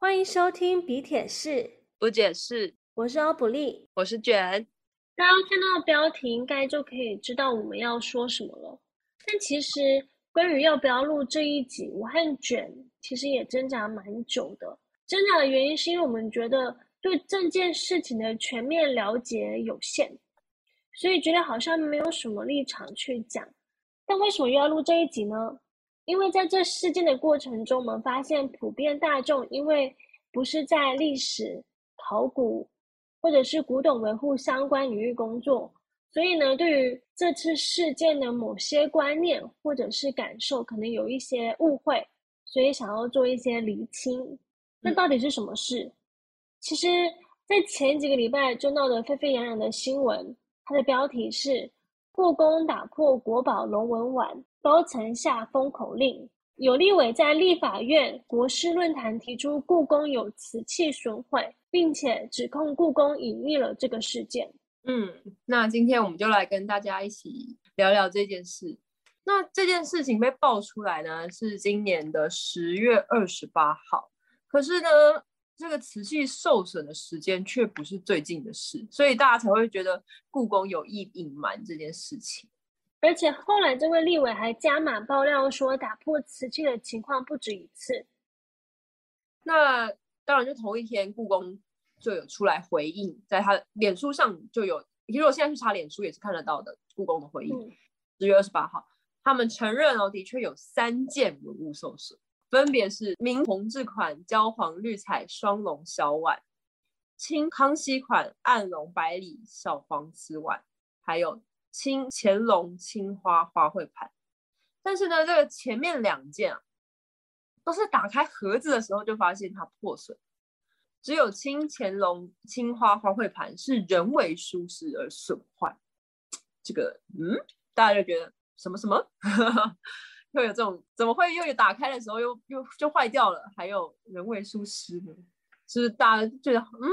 欢迎收听比铁士，不解释，我是欧普利，我是卷。大家看到标题，应该就可以知道我们要说什么了。但其实关于要不要录这一集，我和卷其实也挣扎蛮久的。挣扎的原因是因为我们觉得对这件事情的全面了解有限，所以觉得好像没有什么立场去讲。但为什么又要录这一集呢？因为在这事件的过程中，我们发现普遍大众因为不是在历史、考古或者是古董维护相关领域工作，所以呢，对于这次事件的某些观念或者是感受，可能有一些误会，所以想要做一些厘清。那到底是什么事？其实，在前几个礼拜就闹得沸沸扬扬的新闻，它的标题是“故宫打破国宝龙纹碗”。高层下封口令，有立委在立法院国师论坛提出故宫有瓷器损毁，并且指控故宫隐匿了这个事件。嗯，那今天我们就来跟大家一起聊聊这件事。那这件事情被爆出来呢，是今年的十月二十八号，可是呢，这个瓷器受损的时间却不是最近的事，所以大家才会觉得故宫有意隐瞒这件事情。而且后来，这位立委还加码爆料说，打破瓷器的情况不止一次。那当然，就同一天，故宫就有出来回应，在他脸书上就有，其实我现在去查脸书也是看得到的。故宫的回应，十月二十八号，他们承认哦，的确有三件文物受损，分别是明弘治款焦黄绿彩双龙小碗，清康熙款暗龙白里小黄瓷碗，还有。清乾隆青花花卉盘，但是呢，这个前面两件啊，都是打开盒子的时候就发现它破损，只有清乾隆青花花卉盘是人为疏失而损坏。这个，嗯，大家就觉得什么什么，会有这种，怎么会又有打开的时候又又就坏掉了，还有人为疏失呢？就是大家觉得，嗯，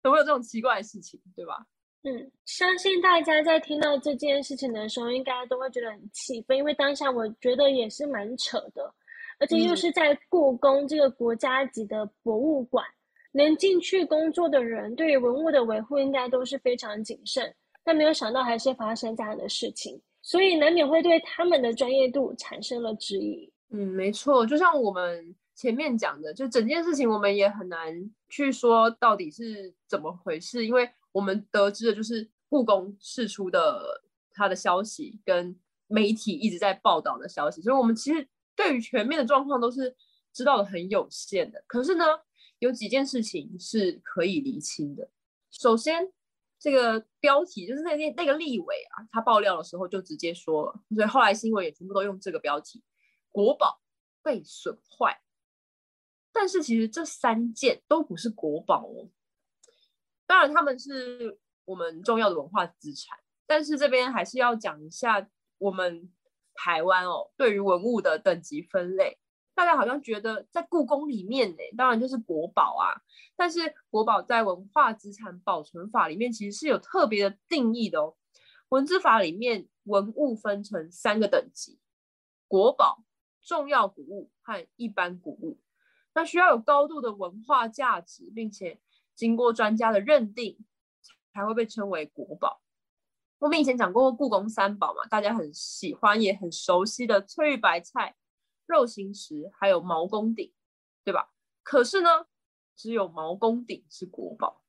怎么会有这种奇怪的事情，对吧？嗯，相信大家在听到这件事情的时候，应该都会觉得很气愤，因为当下我觉得也是蛮扯的，而且又是在故宫这个国家级的博物馆，能进去工作的人，对于文物的维护应该都是非常谨慎，但没有想到还是发生这样的事情，所以难免会对他们的专业度产生了质疑。嗯，没错，就像我们前面讲的，就整件事情我们也很难去说到底是怎么回事，因为。我们得知的就是故宫释出的他的消息，跟媒体一直在报道的消息，所以我们其实对于全面的状况都是知道的很有限的。可是呢，有几件事情是可以厘清的。首先，这个标题就是那那那个立委啊，他爆料的时候就直接说了，所以后来新闻也全部都用这个标题：国宝被损坏。但是其实这三件都不是国宝哦。当然，他们是我们重要的文化资产，但是这边还是要讲一下我们台湾哦，对于文物的等级分类。大家好像觉得在故宫里面呢，当然就是国宝啊，但是国宝在文化资产保存法里面其实是有特别的定义的哦。文资法里面文物分成三个等级：国宝、重要古物和一般古物。那需要有高度的文化价值，并且。经过专家的认定，才会被称为国宝。我们以前讲过故宫三宝嘛，大家很喜欢也很熟悉的翠玉白菜、肉形石，还有毛公鼎，对吧？可是呢，只有毛公鼎是国宝。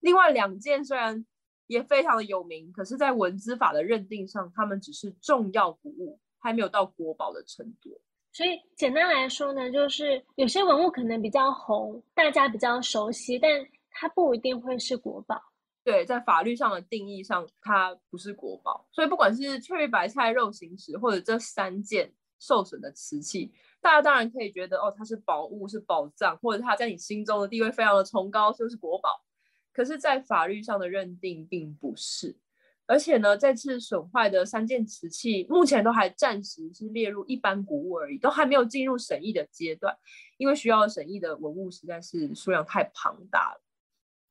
另外两件虽然也非常的有名，可是，在文资法的认定上，他们只是重要古物，还没有到国宝的程度。所以简单来说呢，就是有些文物可能比较红，大家比较熟悉，但它不一定会是国宝，对，在法律上的定义上，它不是国宝。所以不管是翠玉白菜、肉形石，或者这三件受损的瓷器，大家当然可以觉得哦，它是宝物，是宝藏，或者它在你心中的地位非常的崇高，就是国宝。可是，在法律上的认定并不是。而且呢，这次损坏的三件瓷器，目前都还暂时是列入一般古物而已，都还没有进入审议的阶段，因为需要审议的文物实在是数量太庞大了。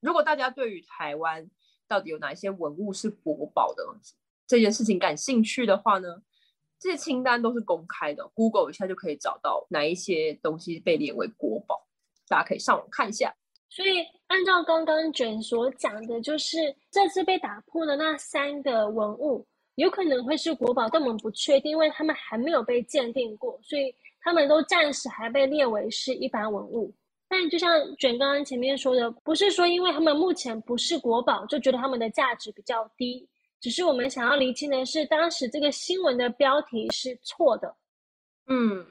如果大家对于台湾到底有哪一些文物是国宝的这件事情感兴趣的话呢，这些清单都是公开的，Google 一下就可以找到哪一些东西被列为国宝。大家可以上网看一下。所以按照刚刚卷所讲的，就是这次被打破的那三个文物，有可能会是国宝，但我们不确定，因为他们还没有被鉴定过，所以他们都暂时还被列为是一般文物。但就像卷刚刚前面说的，不是说因为他们目前不是国宝，就觉得他们的价值比较低。只是我们想要厘清的是，当时这个新闻的标题是错的。嗯，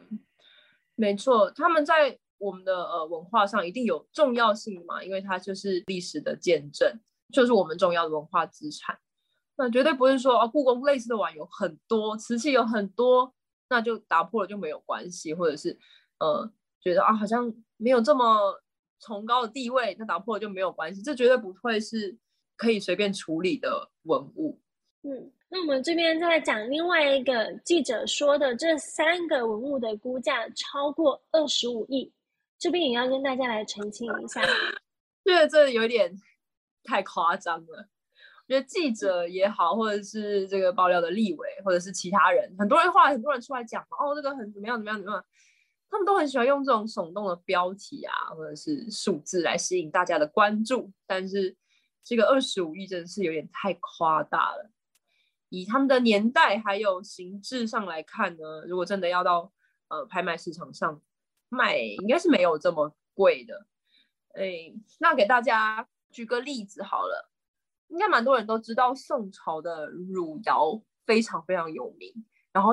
没错，他们在我们的呃文化上一定有重要性嘛，因为它就是历史的见证，就是我们重要的文化资产。那绝对不是说哦，故宫类似的碗有很多，瓷器有很多，那就打破了就没有关系，或者是呃。觉得啊，好像没有这么崇高的地位，那打破了就没有关系。这绝对不会是可以随便处理的文物。嗯，那我们这边再讲另外一个记者说的，这三个文物的估价超过二十五亿，这边也要跟大家来澄清一下。觉得这有点太夸张了。我觉得记者也好，或者是这个爆料的立委，或者是其他人，很多人话很多人出来讲嘛，哦，这个很怎么样怎么样怎么样。他们都很喜欢用这种耸动的标题啊，或者是数字来吸引大家的关注。但是这个二十五亿真的是有点太夸大了。以他们的年代还有形制上来看呢，如果真的要到呃拍卖市场上卖，应该是没有这么贵的。哎，那给大家举个例子好了，应该蛮多人都知道宋朝的汝窑非常非常有名，然后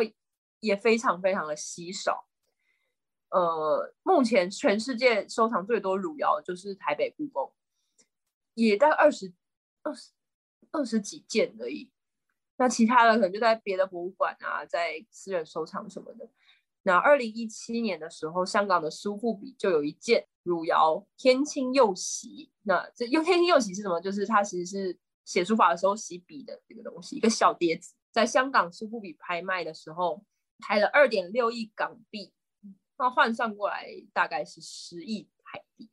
也非常非常的稀少。呃，目前全世界收藏最多汝窑就是台北故宫，也大概二十二十二十几件而已。那其他的可能就在别的博物馆啊，在私人收藏什么的。那二零一七年的时候，香港的苏富比就有一件汝窑天青釉玺。那这用天青釉玺是什么？就是它其实是写书法的时候洗笔的这个东西，一个小碟子，在香港苏富比拍卖的时候，拍了二点六亿港币。那换算过来大概是十亿海币，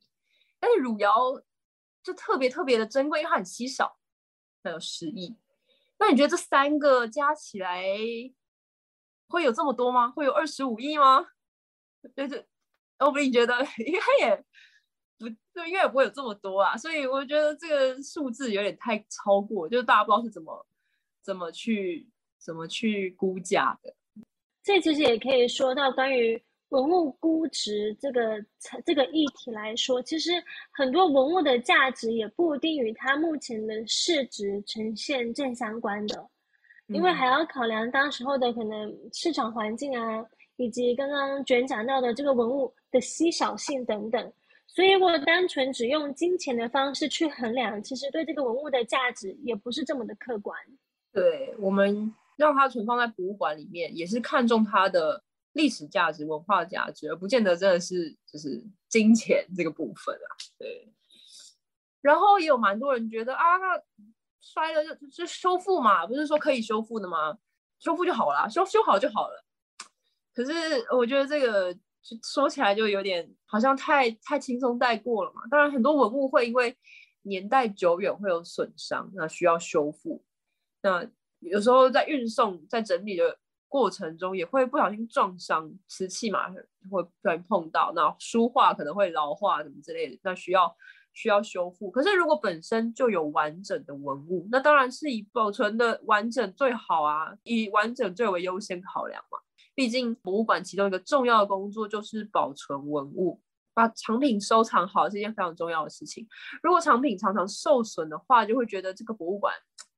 但是汝窑就特别特别的珍贵，因为它很稀少，还有十亿。那你觉得这三个加起来会有这么多吗？会有二十五亿吗？对对，我不，你觉得 应该也不，对，应该也不会有这么多啊。所以我觉得这个数字有点太超过，就是大家不知道是怎么怎么去怎么去估价的。这其实也可以说到关于。文物估值这个这个议题来说，其实很多文物的价值也不一定与它目前的市值呈现正相关的，因为还要考量当时候的可能市场环境啊，以及刚刚卷讲到的这个文物的稀少性等等。所以，我单纯只用金钱的方式去衡量，其实对这个文物的价值也不是这么的客观。对我们让它存放在博物馆里面，也是看重它的。历史价值、文化价值，而不见得真的是就是金钱这个部分啊。对，然后也有蛮多人觉得啊，那摔了就就修复嘛，不是说可以修复的吗？修复就好了，修修好就好了。可是我觉得这个说起来就有点好像太太轻松带过了嘛。当然，很多文物会因为年代久远会有损伤，那需要修复。那有时候在运送、在整理的。过程中也会不小心撞伤瓷器嘛，会不小心碰到，那书画可能会老化什么之类的，那需要需要修复。可是如果本身就有完整的文物，那当然是以保存的完整最好啊，以完整最为优先考量嘛。毕竟博物馆其中一个重要的工作就是保存文物，把藏品收藏好是一件非常重要的事情。如果藏品常常受损的话，就会觉得这个博物馆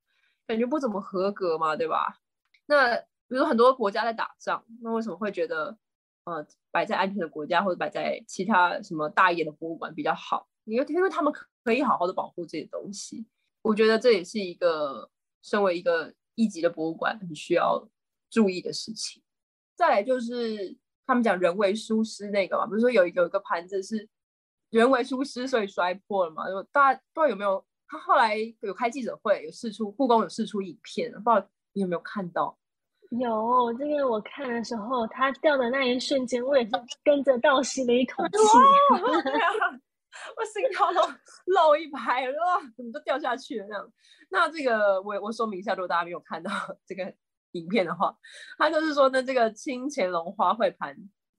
感觉不怎么合格嘛，对吧？那。比如很多国家在打仗，那为什么会觉得，呃，摆在安全的国家或者摆在其他什么大一点的博物馆比较好？因为因为他们可以好好的保护这些东西。我觉得这也是一个身为一个一级的博物馆很需要注意的事情。再来就是他们讲人为疏失那个嘛，不是说有一个有个盘子是人为疏失所以摔破了嘛？就大家不知道有没有？他后来有开记者会，有试出故宫有试出影片，不知道你有没有看到？有这个，我看的时候，它掉的那一瞬间，我也是跟着倒吸了一口气。我心跳都漏一拍了，怎么都掉下去了这样？那这个我我说明一下，如果大家没有看到 这个影片的话，他就是说呢，这个清乾隆花卉盘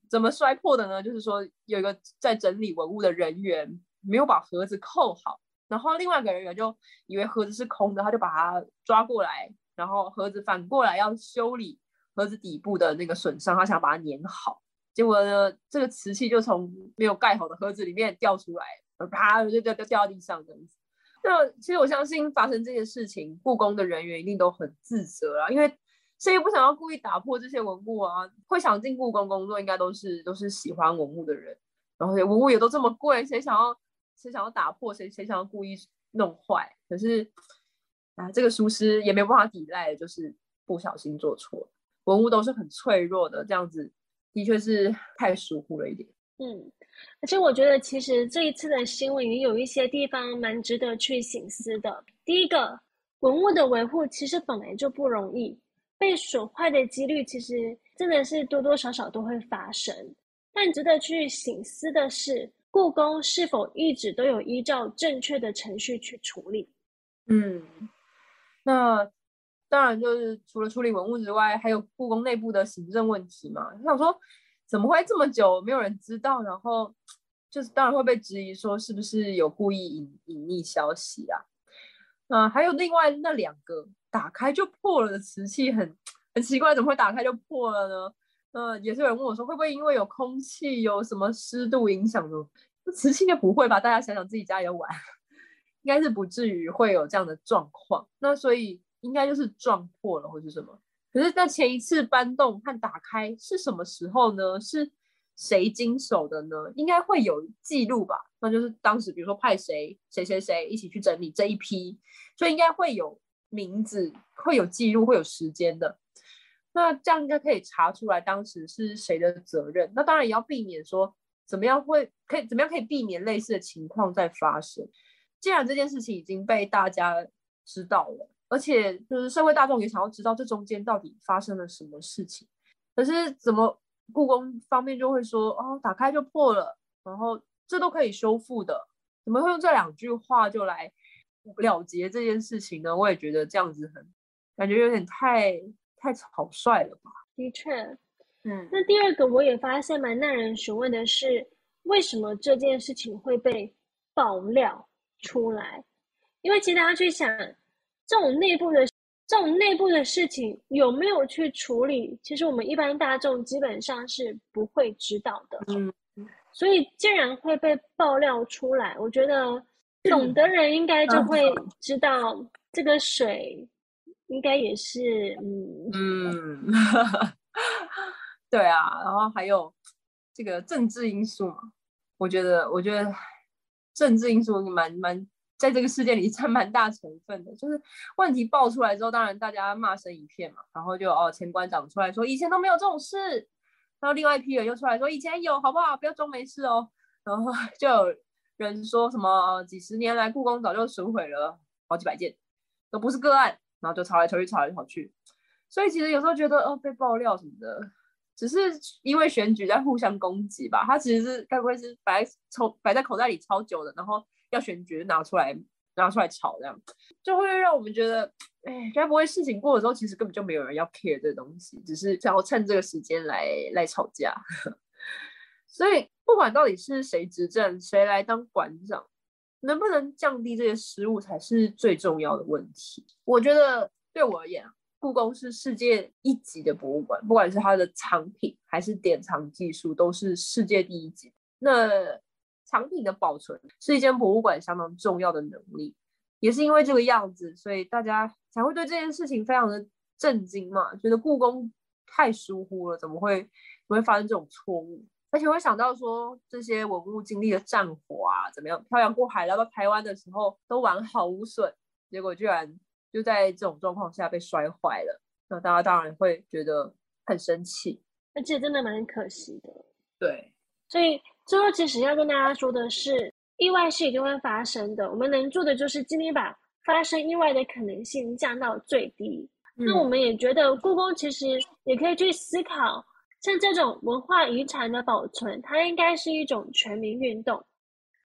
怎么摔破的呢？就是说有一个在整理文物的人员没有把盒子扣好，然后另外一个人员就以为盒子是空的，他就把它抓过来，然后盒子反过来要修理盒子底部的那个损伤，他想把它粘好，结果呢，这个瓷器就从没有盖好的盒子里面掉出来，啪就掉掉掉到地上这样子。那其实我相信发生这件事情，故宫的人员一定都很自责啊，因为。谁也不想要故意打破这些文物啊！会想进故宫工作，应该都是都是喜欢文物的人。然后文物也都这么贵，谁想要谁想要打破，谁谁想要故意弄坏？可是啊，这个疏失也没有办法抵赖，就是不小心做错。文物都是很脆弱的，这样子的确是太疏忽了一点。嗯，而且我觉得其实这一次的新闻也有一些地方蛮值得去醒思的。第一个，文物的维护其实本来就不容易。被损坏的几率其实真的是多多少少都会发生，但值得去醒思的是，故宫是否一直都有依照正确的程序去处理？嗯，那当然就是除了处理文物之外，还有故宫内部的行政问题嘛。我想说，怎么会这么久没有人知道？然后就是当然会被质疑说是不是有故意隐隐匿消息啊？啊，还有另外那两个。打开就破了的瓷器很很奇怪，怎么会打开就破了呢？呃，也是有人问我说，会不会因为有空气、有什么湿度影响呢？瓷器应该不会吧？大家想想自己家里的碗，应该是不至于会有这样的状况。那所以应该就是撞破了或是什么？可是那前一次搬动和打开是什么时候呢？是谁经手的呢？应该会有记录吧？那就是当时比如说派谁谁谁谁一起去整理这一批，所以应该会有。名字会有记录，会有时间的，那这样应该可以查出来当时是谁的责任。那当然也要避免说怎么样会可以怎么样可以避免类似的情况再发生。既然这件事情已经被大家知道了，而且就是社会大众也想要知道这中间到底发生了什么事情，可是怎么故宫方面就会说哦打开就破了，然后这都可以修复的，怎么会用这两句话就来？了结这件事情呢，我也觉得这样子很感觉有点太太草率了吧。的确，嗯。那第二个我也发现蛮耐人寻味的是，为什么这件事情会被爆料出来？因为其实大家去想，这种内部的这种内部的事情有没有去处理，其实我们一般大众基本上是不会知道的。嗯。所以既然会被爆料出来，我觉得。懂的人应该就会知道，这个水应该也是，嗯嗯，对啊，然后还有这个政治因素嘛，我觉得，我觉得政治因素蛮蛮在这个事件里占蛮大成分的。就是问题爆出来之后，当然大家骂声一片嘛，然后就哦，前馆长出来说以前都没有这种事，然后另外一批人又出来说以前有，好不好？不要装没事哦，然后就有。人说什么？几十年来，故宫早就损毁了好几百件，都不是个案，然后就吵来吵去，吵来吵去。所以其实有时候觉得，哦，被爆料什么的，只是因为选举在互相攻击吧。他其实是该不会是摆抽摆在口袋里超久的，然后要选举拿出来拿出来炒，这样就会让我们觉得，哎，该不会事情过了之后，其实根本就没有人要 care 这东西，只是想要趁这个时间来来吵架。所以。不管到底是谁执政，谁来当馆长，能不能降低这些失误才是最重要的问题。我觉得对我而言，故宫是世界一级的博物馆，不管是它的藏品还是典藏技术，都是世界第一级。那藏品的保存是一间博物馆相当重要的能力，也是因为这个样子，所以大家才会对这件事情非常的震惊嘛，觉得故宫太疏忽了，怎么会怎么会发生这种错误？而且会想到说，这些文物经历了战火啊，怎么样漂洋过海来到台湾的时候都完好无损，结果居然就在这种状况下被摔坏了，那大家当然会觉得很生气，而且真的蛮可惜的。对，所以最后其实要跟大家说的是，意外是一定会发生的，我们能做的就是尽力把发生意外的可能性降到最低。那我们也觉得故宫其实也可以去思考。像这种文化遗产的保存，它应该是一种全民运动，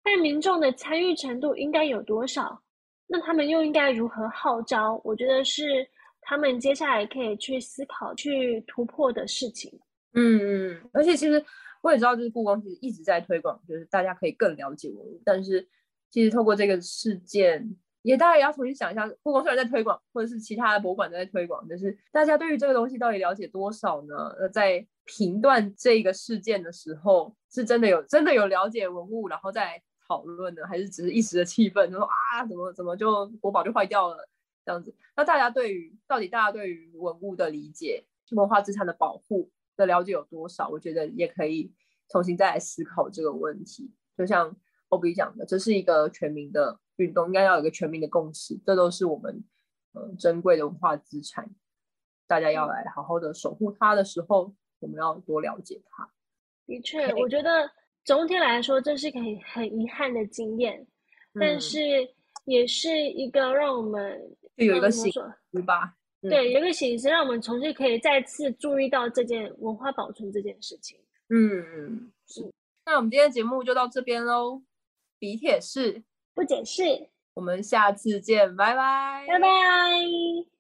但民众的参与程度应该有多少？那他们又应该如何号召？我觉得是他们接下来可以去思考、去突破的事情。嗯嗯，而且其实我也知道，就是故宫其实一直在推广，就是大家可以更了解文物。但是其实透过这个事件，也大家也要重新想一下，故宫虽然在推广，或者是其他的博物馆都在推广，但是大家对于这个东西到底了解多少呢？呃，在评断这个事件的时候，是真的有真的有了解文物，然后再讨论呢，还是只是一时的气愤，就说啊，怎么怎么就国宝就坏掉了这样子？那大家对于到底大家对于文物的理解，文化资产的保护？的了解有多少？我觉得也可以重新再来思考这个问题。就像 OB 讲的，这是一个全民的运动，应该要有一个全民的共识。这都是我们呃珍贵的文化资产，大家要来好好的守护它的时候，我们要多了解它。的确，我觉得总体来说，这是一个很很遗憾的经验，但是也是一个让我们有一个醒思吧。对，有一个形式，让我们重新可以再次注意到这件文化保存这件事情。嗯，是。那我们今天节目就到这边喽。笔铁是不解释，我们下次见，拜拜，拜拜。